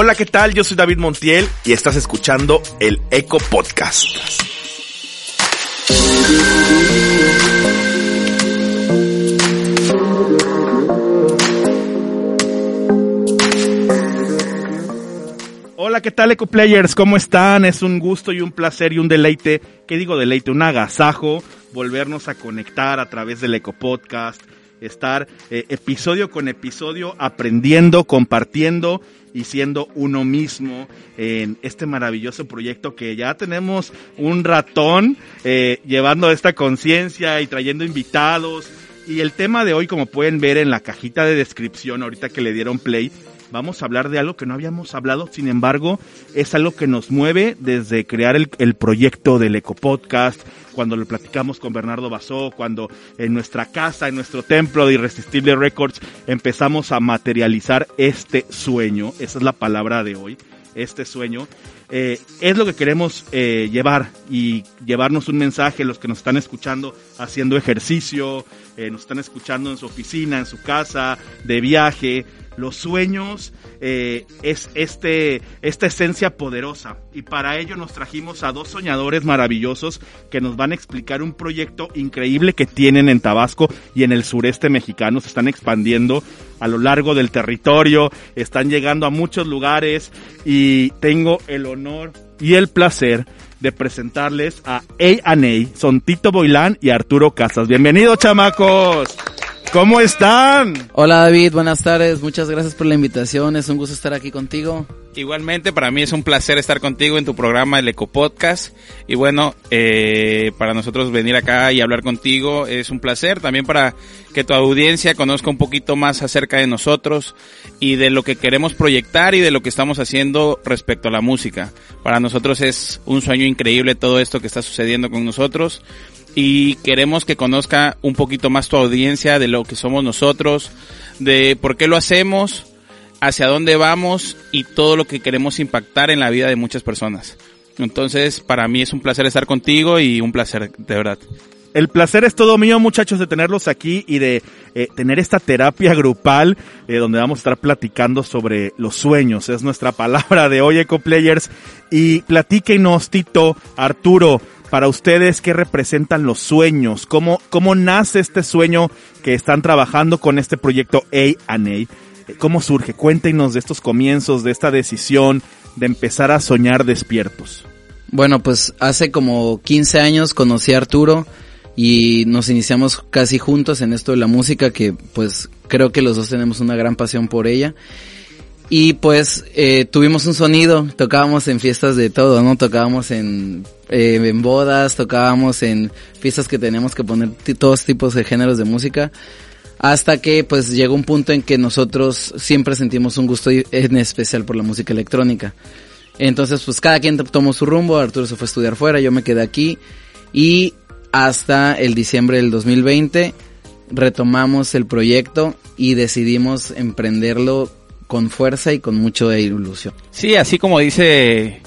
Hola, ¿qué tal? Yo soy David Montiel y estás escuchando el Eco Podcast. Hola, ¿qué tal, Eco Players? ¿Cómo están? Es un gusto y un placer y un deleite. ¿Qué digo deleite? Un agasajo. Volvernos a conectar a través del Eco Podcast estar eh, episodio con episodio aprendiendo, compartiendo y siendo uno mismo en este maravilloso proyecto que ya tenemos un ratón eh, llevando esta conciencia y trayendo invitados. Y el tema de hoy, como pueden ver en la cajita de descripción, ahorita que le dieron play, vamos a hablar de algo que no habíamos hablado, sin embargo, es algo que nos mueve desde crear el, el proyecto del Eco Podcast, cuando lo platicamos con Bernardo Basó, cuando en nuestra casa, en nuestro templo de Irresistible Records, empezamos a materializar este sueño, esa es la palabra de hoy, este sueño, eh, es lo que queremos eh, llevar y llevarnos un mensaje, los que nos están escuchando haciendo ejercicio, eh, nos están escuchando en su oficina, en su casa, de viaje, los sueños eh, es este, esta esencia poderosa. Y para ello nos trajimos a dos soñadores maravillosos que nos van a explicar un proyecto increíble que tienen en Tabasco y en el sureste mexicano. Se están expandiendo a lo largo del territorio, están llegando a muchos lugares y tengo el honor y el placer de presentarles a A&A, son Tito Boilán y Arturo Casas. Bienvenidos chamacos. ¿Cómo están? Hola David, buenas tardes, muchas gracias por la invitación, es un gusto estar aquí contigo. Igualmente, para mí es un placer estar contigo en tu programa El Eco Podcast. Y bueno, eh, para nosotros venir acá y hablar contigo es un placer. También para que tu audiencia conozca un poquito más acerca de nosotros y de lo que queremos proyectar y de lo que estamos haciendo respecto a la música. Para nosotros es un sueño increíble todo esto que está sucediendo con nosotros y queremos que conozca un poquito más tu audiencia de lo que somos nosotros, de por qué lo hacemos, hacia dónde vamos y todo lo que queremos impactar en la vida de muchas personas. Entonces, para mí es un placer estar contigo y un placer, de verdad. El placer es todo mío, muchachos, de tenerlos aquí y de eh, tener esta terapia grupal eh, donde vamos a estar platicando sobre los sueños. Es nuestra palabra de hoy, Eco Players. Y platíquenos, Tito, Arturo, para ustedes, ¿qué representan los sueños? ¿Cómo, cómo nace este sueño que están trabajando con este proyecto A&A? ¿Cómo surge? Cuéntenos de estos comienzos, de esta decisión de empezar a soñar despiertos. Bueno, pues hace como 15 años conocí a Arturo y nos iniciamos casi juntos en esto de la música que pues creo que los dos tenemos una gran pasión por ella. Y pues eh, tuvimos un sonido, tocábamos en fiestas de todo, ¿no? Tocábamos en, eh, en bodas, tocábamos en fiestas que teníamos que poner todos tipos de géneros de música. Hasta que pues llegó un punto en que nosotros siempre sentimos un gusto en especial por la música electrónica. Entonces pues cada quien tomó su rumbo, Arturo se fue a estudiar fuera, yo me quedé aquí y hasta el diciembre del 2020 retomamos el proyecto y decidimos emprenderlo con fuerza y con mucho de ilusión. Sí, así como dice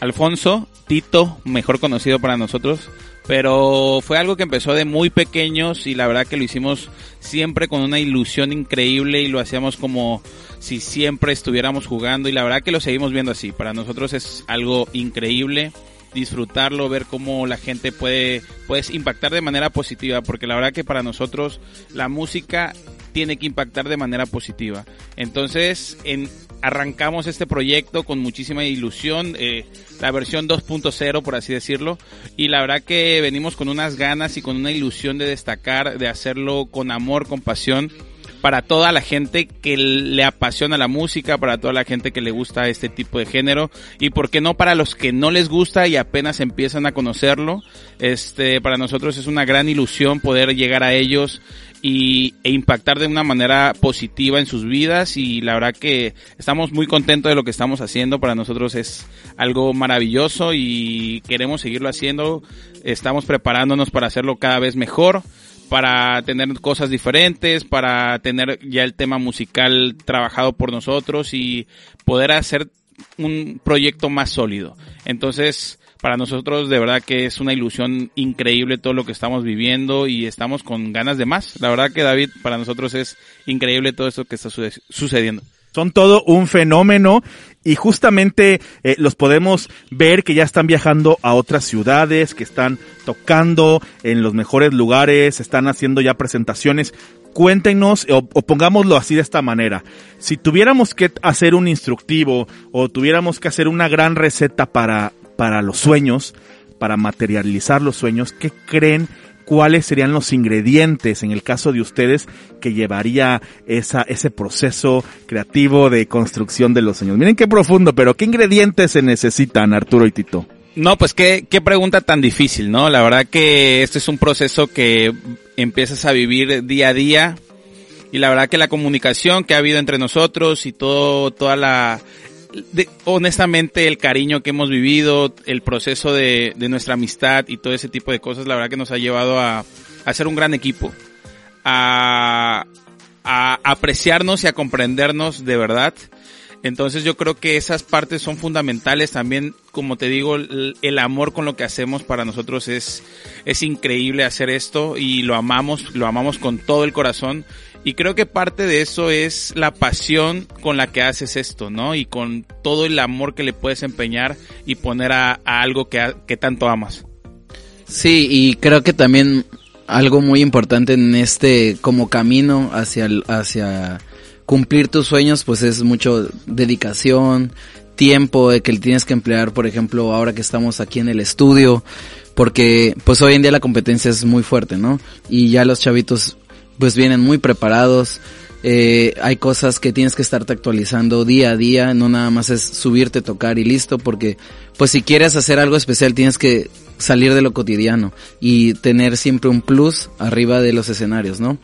Alfonso, Tito, mejor conocido para nosotros, pero fue algo que empezó de muy pequeños y la verdad que lo hicimos siempre con una ilusión increíble y lo hacíamos como si siempre estuviéramos jugando y la verdad que lo seguimos viendo así. Para nosotros es algo increíble disfrutarlo, ver cómo la gente puede pues impactar de manera positiva, porque la verdad que para nosotros la música tiene que impactar de manera positiva. Entonces, en, arrancamos este proyecto con muchísima ilusión, eh, la versión 2.0 por así decirlo, y la verdad que venimos con unas ganas y con una ilusión de destacar, de hacerlo con amor, con pasión para toda la gente que le apasiona la música, para toda la gente que le gusta este tipo de género y por qué no para los que no les gusta y apenas empiezan a conocerlo. Este, para nosotros es una gran ilusión poder llegar a ellos y, e impactar de una manera positiva en sus vidas y la verdad que estamos muy contentos de lo que estamos haciendo. Para nosotros es algo maravilloso y queremos seguirlo haciendo. Estamos preparándonos para hacerlo cada vez mejor para tener cosas diferentes, para tener ya el tema musical trabajado por nosotros y poder hacer un proyecto más sólido. Entonces, para nosotros de verdad que es una ilusión increíble todo lo que estamos viviendo y estamos con ganas de más. La verdad que David, para nosotros es increíble todo esto que está sucediendo. Son todo un fenómeno y justamente eh, los podemos ver que ya están viajando a otras ciudades, que están tocando en los mejores lugares, están haciendo ya presentaciones. Cuéntenos o, o, pongámoslo así de esta manera. Si tuviéramos que hacer un instructivo o tuviéramos que hacer una gran receta para, para los sueños, para materializar los sueños, ¿qué creen cuáles serían los ingredientes en el caso de ustedes que llevaría esa, ese proceso creativo de construcción de los sueños. Miren qué profundo, pero ¿qué ingredientes se necesitan, Arturo y Tito? No, pues qué, qué pregunta tan difícil, ¿no? La verdad que este es un proceso que empiezas a vivir día a día y la verdad que la comunicación que ha habido entre nosotros y todo, toda la, honestamente el cariño que hemos vivido, el proceso de, nuestra amistad y todo ese tipo de cosas, la verdad que nos ha llevado a, a ser un gran equipo, a, a apreciarnos y a comprendernos de verdad. Entonces yo creo que esas partes son fundamentales también, como te digo, el, el, amor con lo que hacemos para nosotros es, es increíble hacer esto y lo amamos, lo amamos con todo el corazón y creo que parte de eso es la pasión con la que haces esto, ¿no? Y con todo el amor que le puedes empeñar y poner a, algo que, que tanto amas. Sí, y creo que también algo muy importante en este como camino hacia, hacia cumplir tus sueños, pues es mucho dedicación, tiempo que tienes que emplear, por ejemplo, ahora que estamos aquí en el estudio, porque pues hoy en día la competencia es muy fuerte, ¿no? Y ya los chavitos pues vienen muy preparados. Eh, hay cosas que tienes que estarte actualizando día a día, no nada más es subirte, tocar y listo, porque pues si quieres hacer algo especial tienes que salir de lo cotidiano y tener siempre un plus arriba de los escenarios, ¿no?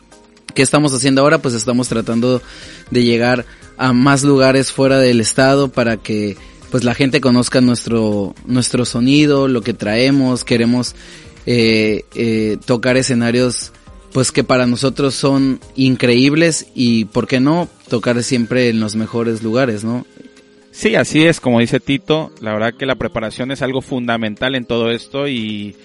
¿Qué estamos haciendo ahora? Pues estamos tratando de llegar a más lugares fuera del estado para que pues la gente conozca nuestro nuestro sonido, lo que traemos, queremos eh, eh, tocar escenarios pues que para nosotros son increíbles y, ¿por qué no?, tocar siempre en los mejores lugares, ¿no? Sí, así es, como dice Tito, la verdad que la preparación es algo fundamental en todo esto y,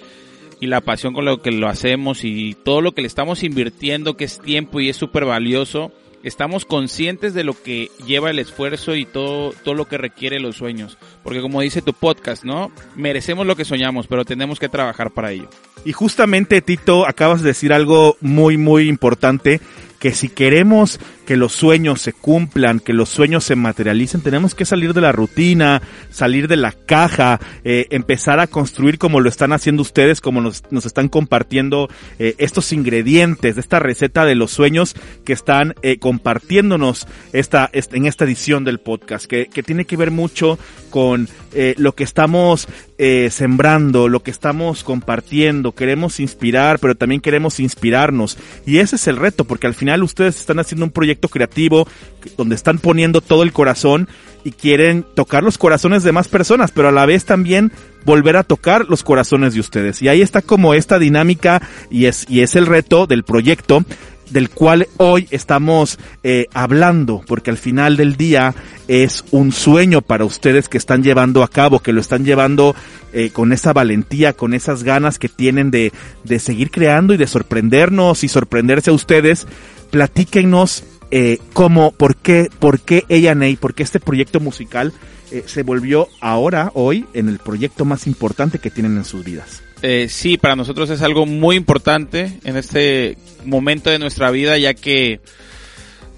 y la pasión con lo que lo hacemos y todo lo que le estamos invirtiendo, que es tiempo y es súper valioso, estamos conscientes de lo que lleva el esfuerzo y todo, todo lo que requiere los sueños. Porque como dice tu podcast, ¿no? Merecemos lo que soñamos, pero tenemos que trabajar para ello. Y justamente, Tito, acabas de decir algo muy, muy importante, que si queremos que los sueños se cumplan, que los sueños se materialicen, tenemos que salir de la rutina, salir de la caja, eh, empezar a construir como lo están haciendo ustedes, como nos, nos están compartiendo eh, estos ingredientes de esta receta de los sueños que están eh, compartiéndonos esta, en esta edición del podcast, que, que tiene que ver mucho con lo que estamos eh, sembrando, lo que estamos compartiendo, queremos inspirar, pero también queremos inspirarnos. Y ese es el reto, porque al final ustedes están haciendo un proyecto creativo donde están poniendo todo el corazón y quieren tocar los corazones de más personas, pero a la vez también volver a tocar los corazones de ustedes. Y ahí está como esta dinámica y es, y es el reto del proyecto del cual hoy estamos eh, hablando, porque al final del día es un sueño para ustedes que están llevando a cabo, que lo están llevando eh, con esa valentía, con esas ganas que tienen de, de seguir creando y de sorprendernos y sorprenderse a ustedes. Platíquenos eh, cómo, por qué, por qué A&A, por qué este proyecto musical eh, se volvió ahora, hoy, en el proyecto más importante que tienen en sus vidas. Eh, sí, para nosotros es algo muy importante en este momento de nuestra vida, ya que,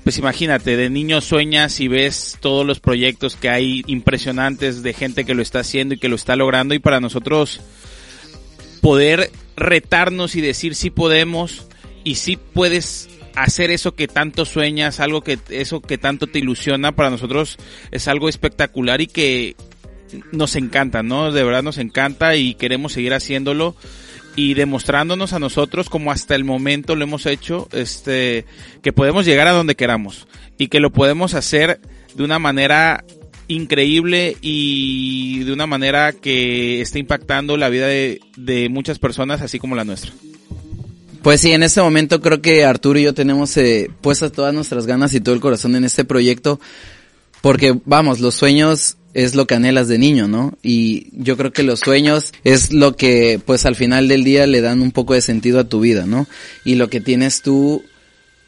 pues imagínate, de niño sueñas y ves todos los proyectos que hay impresionantes de gente que lo está haciendo y que lo está logrando y para nosotros poder retarnos y decir si podemos y si puedes hacer eso que tanto sueñas, algo que eso que tanto te ilusiona para nosotros es algo espectacular y que nos encanta, ¿no? De verdad nos encanta y queremos seguir haciéndolo y demostrándonos a nosotros como hasta el momento lo hemos hecho, este que podemos llegar a donde queramos y que lo podemos hacer de una manera increíble y de una manera que esté impactando la vida de, de muchas personas así como la nuestra. Pues sí, en este momento creo que Arturo y yo tenemos eh, puestas todas nuestras ganas y todo el corazón en este proyecto, porque vamos, los sueños es lo que anhelas de niño, ¿no? Y yo creo que los sueños es lo que, pues al final del día le dan un poco de sentido a tu vida, ¿no? Y lo que tienes tú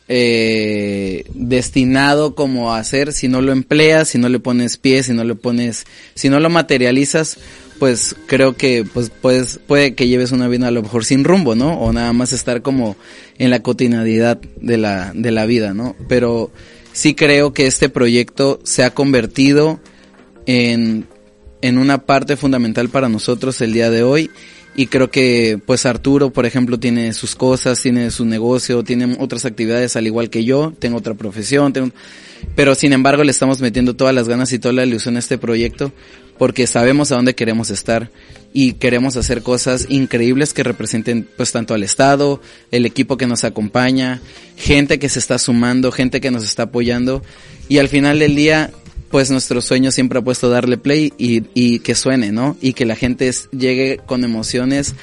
eh, destinado como a hacer si no lo empleas, si no le pones pies, si no le pones, si no lo materializas, pues creo que pues puedes, puede que lleves una vida a lo mejor sin rumbo, ¿no? O nada más estar como en la cotidianidad de la, de la vida, ¿no? Pero sí creo que este proyecto se ha convertido en, en una parte fundamental para nosotros el día de hoy. Y creo que pues Arturo por ejemplo tiene sus cosas, tiene su negocio, tiene otras actividades al igual que yo, tengo otra profesión, tengo... pero sin embargo le estamos metiendo todas las ganas y toda la ilusión a este proyecto porque sabemos a dónde queremos estar y queremos hacer cosas increíbles que representen pues tanto al Estado, el equipo que nos acompaña, gente que se está sumando, gente que nos está apoyando. Y al final del día pues nuestro sueño siempre ha puesto darle play y, y que suene, ¿no? Y que la gente llegue con emociones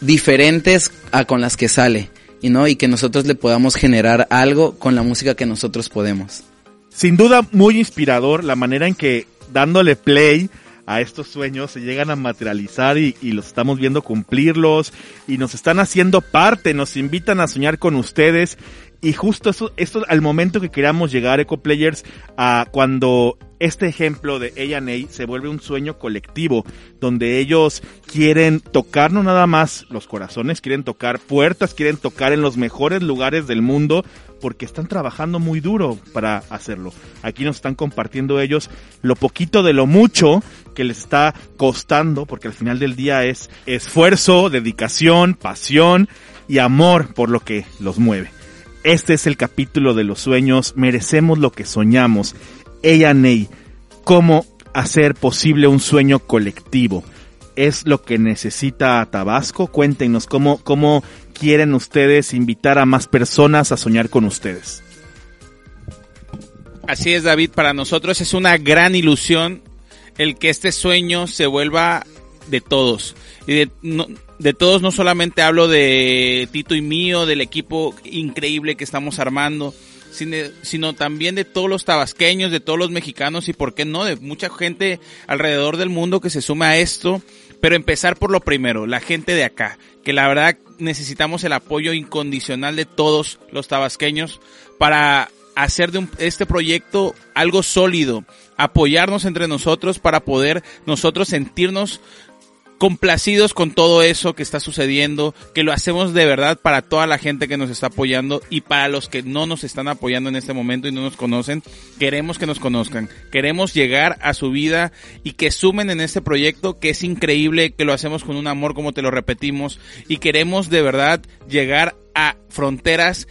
diferentes a con las que sale, y no, y que nosotros le podamos generar algo con la música que nosotros podemos. Sin duda muy inspirador la manera en que dándole play a estos sueños se llegan a materializar y, y, los estamos viendo cumplirlos y nos están haciendo parte, nos invitan a soñar con ustedes y justo esto, esto al momento que queramos llegar, Eco Players, a cuando este ejemplo de A&A se vuelve un sueño colectivo, donde ellos quieren tocar no nada más los corazones, quieren tocar puertas, quieren tocar en los mejores lugares del mundo, porque están trabajando muy duro para hacerlo. Aquí nos están compartiendo ellos lo poquito de lo mucho que les está costando, porque al final del día es esfuerzo, dedicación, pasión y amor por lo que los mueve. Este es el capítulo de los sueños, merecemos lo que soñamos. Ney, cómo hacer posible un sueño colectivo. Es lo que necesita Tabasco. Cuéntenos cómo, cómo quieren ustedes invitar a más personas a soñar con ustedes. Así es, David. Para nosotros es una gran ilusión el que este sueño se vuelva de todos. Y de, de todos no solamente hablo de Tito y mío, del equipo increíble que estamos armando, sino, también de todos los tabasqueños, de todos los mexicanos y por qué no, de mucha gente alrededor del mundo que se suma a esto. Pero empezar por lo primero, la gente de acá, que la verdad necesitamos el apoyo incondicional de todos los tabasqueños para hacer de un, este proyecto algo sólido, apoyarnos entre nosotros para poder nosotros sentirnos complacidos con todo eso que está sucediendo, que lo hacemos de verdad para toda la gente que nos está apoyando y para los que no nos están apoyando en este momento y no nos conocen, queremos que nos conozcan, queremos llegar a su vida y que sumen en este proyecto que es increíble, que lo hacemos con un amor como te lo repetimos y queremos de verdad llegar a fronteras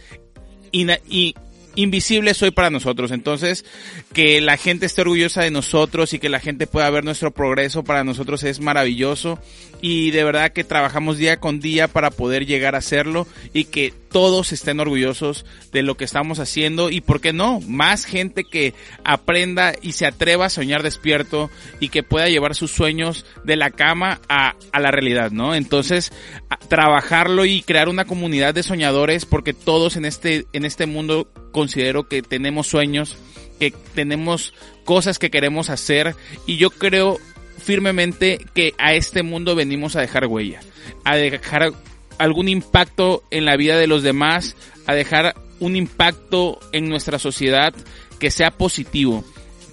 y, y invisible soy para nosotros. Entonces, que la gente esté orgullosa de nosotros y que la gente pueda ver nuestro progreso para nosotros es maravilloso. Y de verdad que trabajamos día con día para poder llegar a hacerlo y que todos estén orgullosos de lo que estamos haciendo y, ¿por qué no? Más gente que aprenda y se atreva a soñar despierto y que pueda llevar sus sueños de la cama a, a la realidad, ¿no? Entonces, trabajarlo y crear una comunidad de soñadores porque todos en este, en este mundo considero que tenemos sueños, que tenemos cosas que queremos hacer y yo creo firmemente que a este mundo venimos a dejar huella, a dejar algún impacto en la vida de los demás, a dejar un impacto en nuestra sociedad que sea positivo,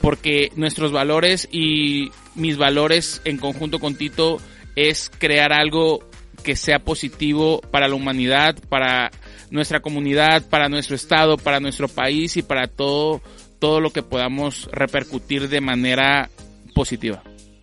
porque nuestros valores y mis valores en conjunto con Tito es crear algo que sea positivo para la humanidad, para nuestra comunidad, para nuestro estado, para nuestro país y para todo todo lo que podamos repercutir de manera positiva.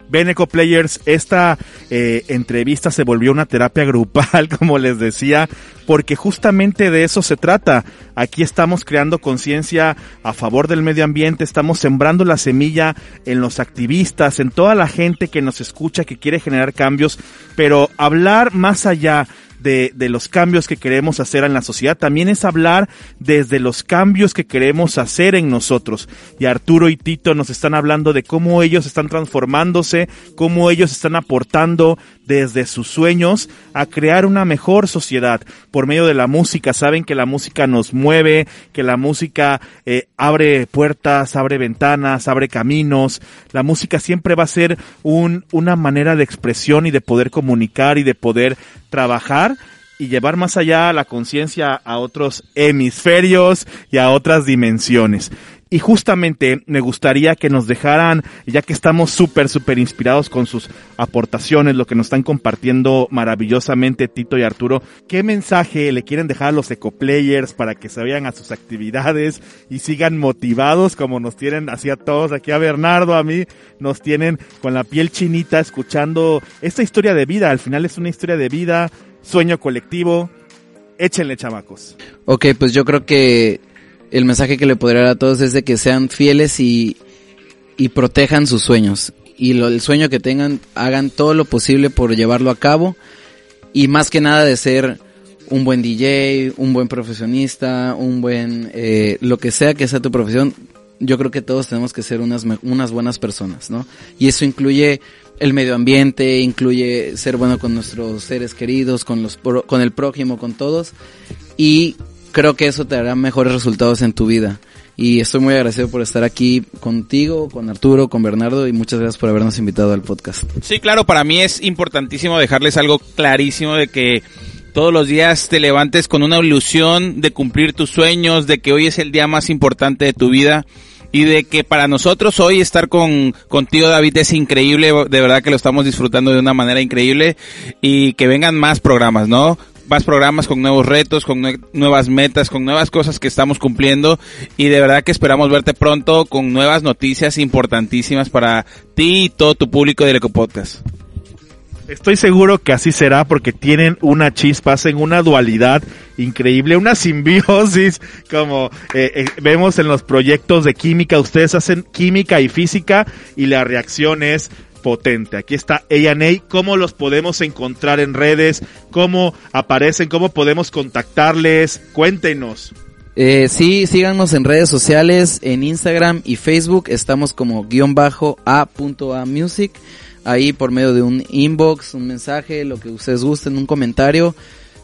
Beneco Players, esta eh, entrevista se volvió una terapia grupal, como les decía, porque justamente de eso se trata. Aquí estamos creando conciencia a favor del medio ambiente, estamos sembrando la semilla en los activistas, en toda la gente que nos escucha, que quiere generar cambios, pero hablar más allá de, de, los cambios que queremos hacer en la sociedad, también es hablar desde los cambios que queremos hacer en nosotros. Y Arturo y Tito nos están hablando de cómo ellos están transformándose, cómo ellos están aportando desde sus sueños a crear una mejor sociedad por medio de la música. Saben que la música nos mueve, que la música eh, abre puertas, abre ventanas, abre caminos. La música siempre va a ser un, una manera de expresión y de poder comunicar y de poder trabajar y llevar más allá la conciencia a otros hemisferios y a otras dimensiones. Y justamente me gustaría que nos dejaran, ya que estamos súper, súper inspirados con sus aportaciones, lo que nos están compartiendo maravillosamente Tito y Arturo, ¿qué mensaje le quieren dejar a los ecoplayers para que se vayan a sus actividades y sigan motivados como nos tienen así a todos, aquí a Bernardo, a mí, nos tienen con la piel chinita escuchando esta historia de vida, al final es una historia de vida, sueño colectivo, échenle chamacos. Ok, pues yo creo que el mensaje que le podría dar a todos es de que sean fieles y, y protejan sus sueños. Y lo, el sueño que tengan, hagan todo lo posible por llevarlo a cabo. Y más que nada de ser un buen DJ, un buen profesionista, un buen, eh, lo que sea que sea tu profesión, yo creo que todos tenemos que ser unas, unas buenas personas, ¿no? Y eso incluye el medio ambiente, incluye ser bueno con nuestros seres queridos, con los, con el prójimo, con todos. Y creo que eso te dará mejores resultados en tu vida. Y estoy muy agradecido por estar aquí contigo, con Arturo, con Bernardo y muchas gracias por habernos invitado al podcast. Sí, claro, para mí es importantísimo dejarles algo clarísimo de que todos los días te levantes con una ilusión de cumplir tus sueños, de que hoy es el día más importante de tu vida y de que para nosotros hoy estar con contigo David es increíble, de verdad que lo estamos disfrutando de una manera increíble y que vengan más programas, ¿no? Más programas con nuevos retos, con nuevas metas, con nuevas cosas que estamos cumpliendo y de verdad que esperamos verte pronto con nuevas noticias importantísimas para ti y todo tu público de Podcast. Estoy seguro que así será porque tienen una chispa, hacen una dualidad increíble, una simbiosis, como eh, eh, vemos en los proyectos de química, ustedes hacen química y física y la reacción es potente. Aquí está A&A, cómo los podemos encontrar en redes, cómo aparecen, cómo podemos contactarles, cuéntenos. Eh, sí, síganos en redes sociales, en Instagram y Facebook, estamos como guion bajo a music, ahí por medio de un inbox, un mensaje, lo que ustedes gusten, un comentario,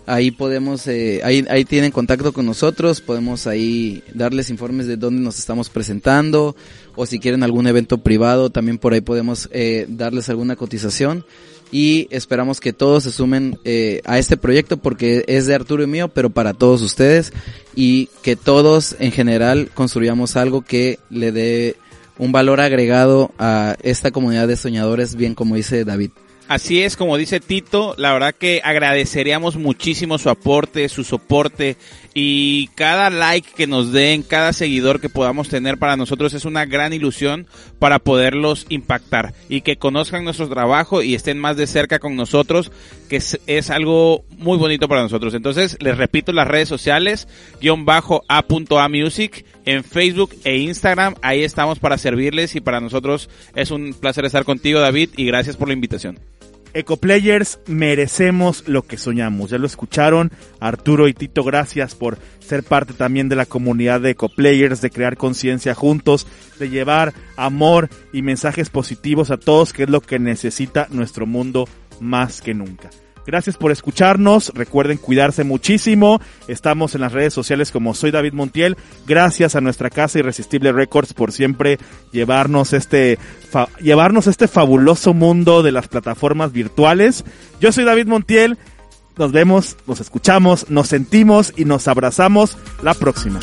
ahí podemos, eh, ahí, ahí tienen contacto con nosotros, podemos ahí darles informes de dónde nos estamos presentando, o si quieren algún evento privado, también por ahí podemos eh, darles alguna cotización y esperamos que todos se sumen eh, a este proyecto porque es de Arturo y mío, pero para todos ustedes y que todos en general construyamos algo que le dé un valor agregado a esta comunidad de soñadores, bien como dice David. Así es, como dice Tito, la verdad que agradeceríamos muchísimo su aporte, su soporte y cada like que nos den, cada seguidor que podamos tener para nosotros es una gran ilusión para poderlos impactar y que conozcan nuestro trabajo y estén más de cerca con nosotros, que es, algo muy bonito para nosotros. Entonces, les repito las redes sociales, guion bajo a music en Facebook e Instagram, ahí estamos para servirles y para nosotros es un placer estar contigo David y gracias por la invitación. Ecoplayers merecemos lo que soñamos. Ya lo escucharon. Arturo y Tito, gracias por ser parte también de la comunidad de Ecoplayers, de crear conciencia juntos, de llevar amor y mensajes positivos a todos, que es lo que necesita nuestro mundo más que nunca. Gracias por escucharnos. Recuerden cuidarse muchísimo. Estamos en las redes sociales como soy David Montiel. Gracias a nuestra casa Irresistible Records por siempre llevarnos este llevarnos este fabuloso mundo de las plataformas virtuales. Yo soy David Montiel. Nos vemos, nos escuchamos, nos sentimos y nos abrazamos la próxima.